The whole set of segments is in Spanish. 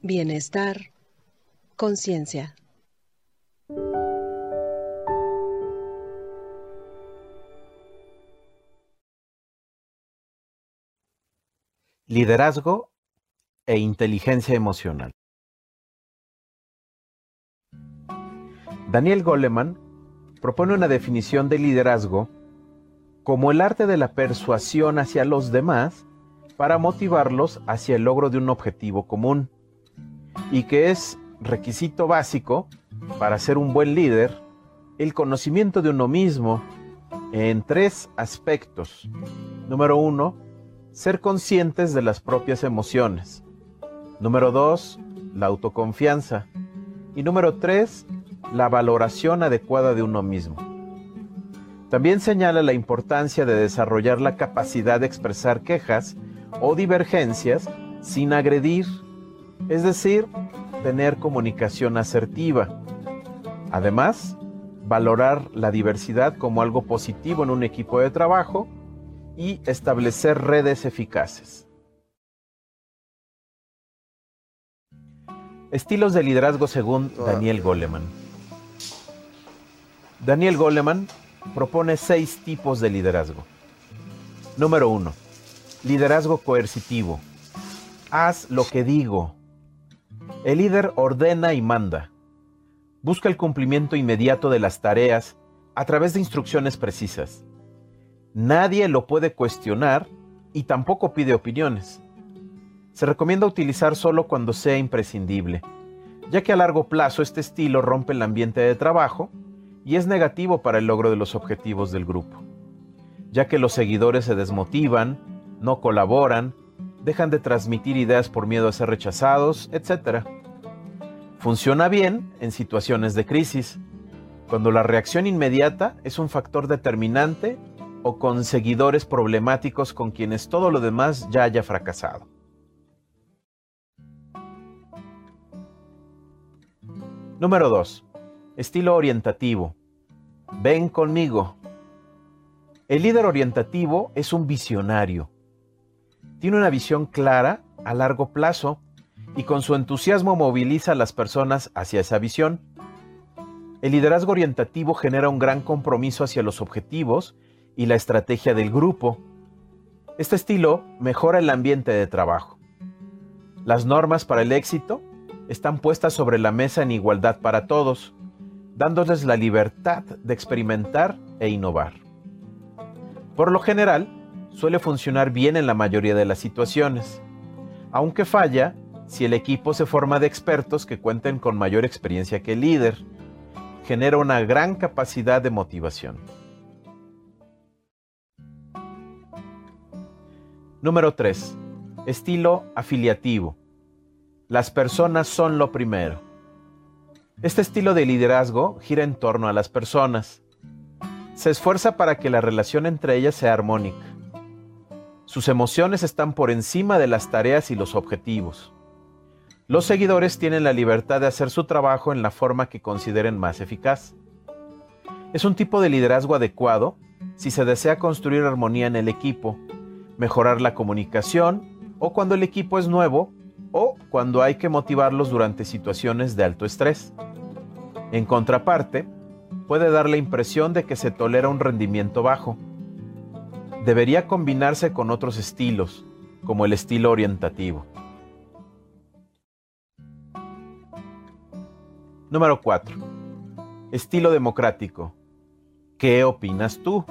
Bienestar, conciencia. Liderazgo e inteligencia emocional. Daniel Goleman propone una definición de liderazgo como el arte de la persuasión hacia los demás para motivarlos hacia el logro de un objetivo común y que es requisito básico para ser un buen líder el conocimiento de uno mismo en tres aspectos. Número uno, ser conscientes de las propias emociones. Número dos, la autoconfianza. Y número tres, la valoración adecuada de uno mismo. También señala la importancia de desarrollar la capacidad de expresar quejas o divergencias sin agredir, es decir, tener comunicación asertiva. Además, valorar la diversidad como algo positivo en un equipo de trabajo y establecer redes eficaces. Estilos de liderazgo según Daniel Goleman. Daniel Goleman propone seis tipos de liderazgo. Número uno, liderazgo coercitivo. Haz lo que digo. El líder ordena y manda. Busca el cumplimiento inmediato de las tareas a través de instrucciones precisas. Nadie lo puede cuestionar y tampoco pide opiniones. Se recomienda utilizar solo cuando sea imprescindible, ya que a largo plazo este estilo rompe el ambiente de trabajo y es negativo para el logro de los objetivos del grupo, ya que los seguidores se desmotivan, no colaboran, dejan de transmitir ideas por miedo a ser rechazados, etc. Funciona bien en situaciones de crisis, cuando la reacción inmediata es un factor determinante o con seguidores problemáticos con quienes todo lo demás ya haya fracasado. Número 2. Estilo orientativo. Ven conmigo. El líder orientativo es un visionario. Tiene una visión clara a largo plazo y con su entusiasmo moviliza a las personas hacia esa visión. El liderazgo orientativo genera un gran compromiso hacia los objetivos y la estrategia del grupo. Este estilo mejora el ambiente de trabajo. Las normas para el éxito están puestas sobre la mesa en igualdad para todos, dándoles la libertad de experimentar e innovar. Por lo general, suele funcionar bien en la mayoría de las situaciones, aunque falla si el equipo se forma de expertos que cuenten con mayor experiencia que el líder. Genera una gran capacidad de motivación. Número 3. Estilo afiliativo. Las personas son lo primero. Este estilo de liderazgo gira en torno a las personas. Se esfuerza para que la relación entre ellas sea armónica. Sus emociones están por encima de las tareas y los objetivos. Los seguidores tienen la libertad de hacer su trabajo en la forma que consideren más eficaz. Es un tipo de liderazgo adecuado si se desea construir armonía en el equipo mejorar la comunicación o cuando el equipo es nuevo o cuando hay que motivarlos durante situaciones de alto estrés. En contraparte, puede dar la impresión de que se tolera un rendimiento bajo. Debería combinarse con otros estilos, como el estilo orientativo. Número 4. Estilo democrático. ¿Qué opinas tú?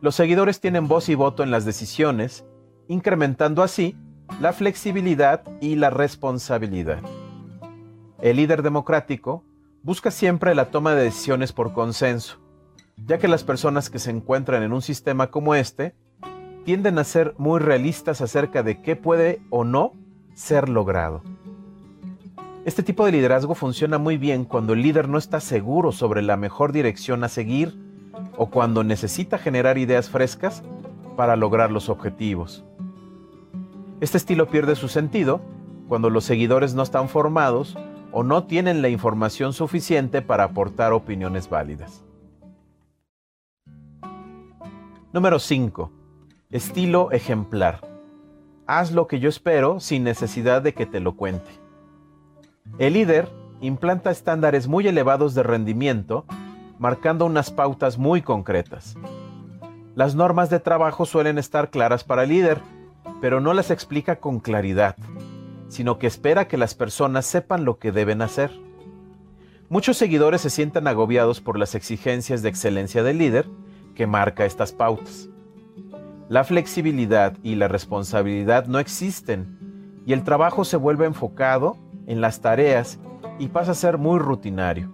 Los seguidores tienen voz y voto en las decisiones, incrementando así la flexibilidad y la responsabilidad. El líder democrático busca siempre la toma de decisiones por consenso, ya que las personas que se encuentran en un sistema como este tienden a ser muy realistas acerca de qué puede o no ser logrado. Este tipo de liderazgo funciona muy bien cuando el líder no está seguro sobre la mejor dirección a seguir o cuando necesita generar ideas frescas para lograr los objetivos. Este estilo pierde su sentido cuando los seguidores no están formados o no tienen la información suficiente para aportar opiniones válidas. Número 5. Estilo ejemplar. haz lo que yo espero sin necesidad de que te lo cuente. El líder implanta estándares muy elevados de rendimiento, marcando unas pautas muy concretas. Las normas de trabajo suelen estar claras para el líder, pero no las explica con claridad, sino que espera que las personas sepan lo que deben hacer. Muchos seguidores se sienten agobiados por las exigencias de excelencia del líder que marca estas pautas. La flexibilidad y la responsabilidad no existen y el trabajo se vuelve enfocado en las tareas y pasa a ser muy rutinario.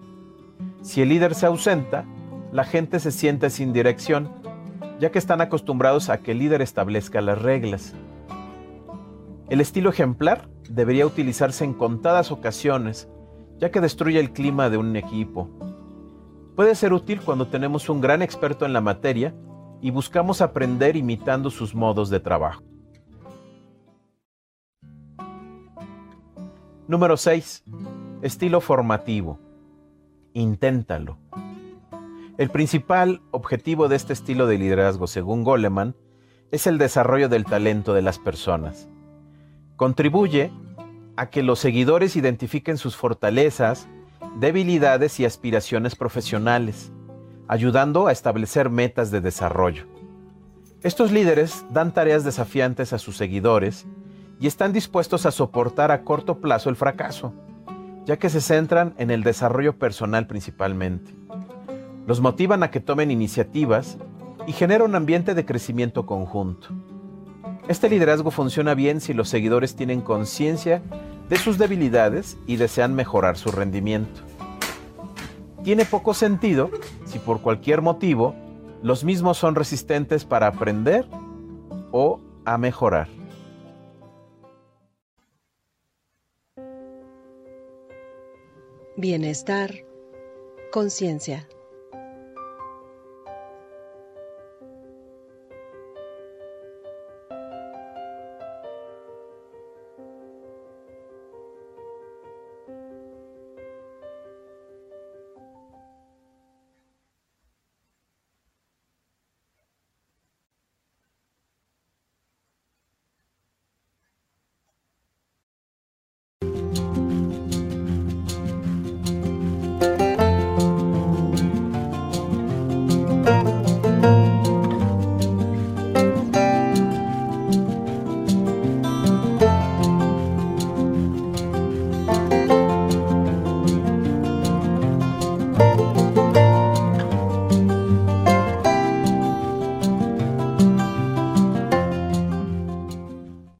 Si el líder se ausenta, la gente se siente sin dirección, ya que están acostumbrados a que el líder establezca las reglas. El estilo ejemplar debería utilizarse en contadas ocasiones ya que destruye el clima de un equipo. Puede ser útil cuando tenemos un gran experto en la materia y buscamos aprender imitando sus modos de trabajo. Número 6. Estilo formativo. Inténtalo. El principal objetivo de este estilo de liderazgo, según Goleman, es el desarrollo del talento de las personas. Contribuye a que los seguidores identifiquen sus fortalezas, debilidades y aspiraciones profesionales, ayudando a establecer metas de desarrollo. Estos líderes dan tareas desafiantes a sus seguidores y están dispuestos a soportar a corto plazo el fracaso, ya que se centran en el desarrollo personal principalmente. Los motivan a que tomen iniciativas y genera un ambiente de crecimiento conjunto. Este liderazgo funciona bien si los seguidores tienen conciencia de sus debilidades y desean mejorar su rendimiento. Tiene poco sentido si por cualquier motivo los mismos son resistentes para aprender o a mejorar. Bienestar, conciencia.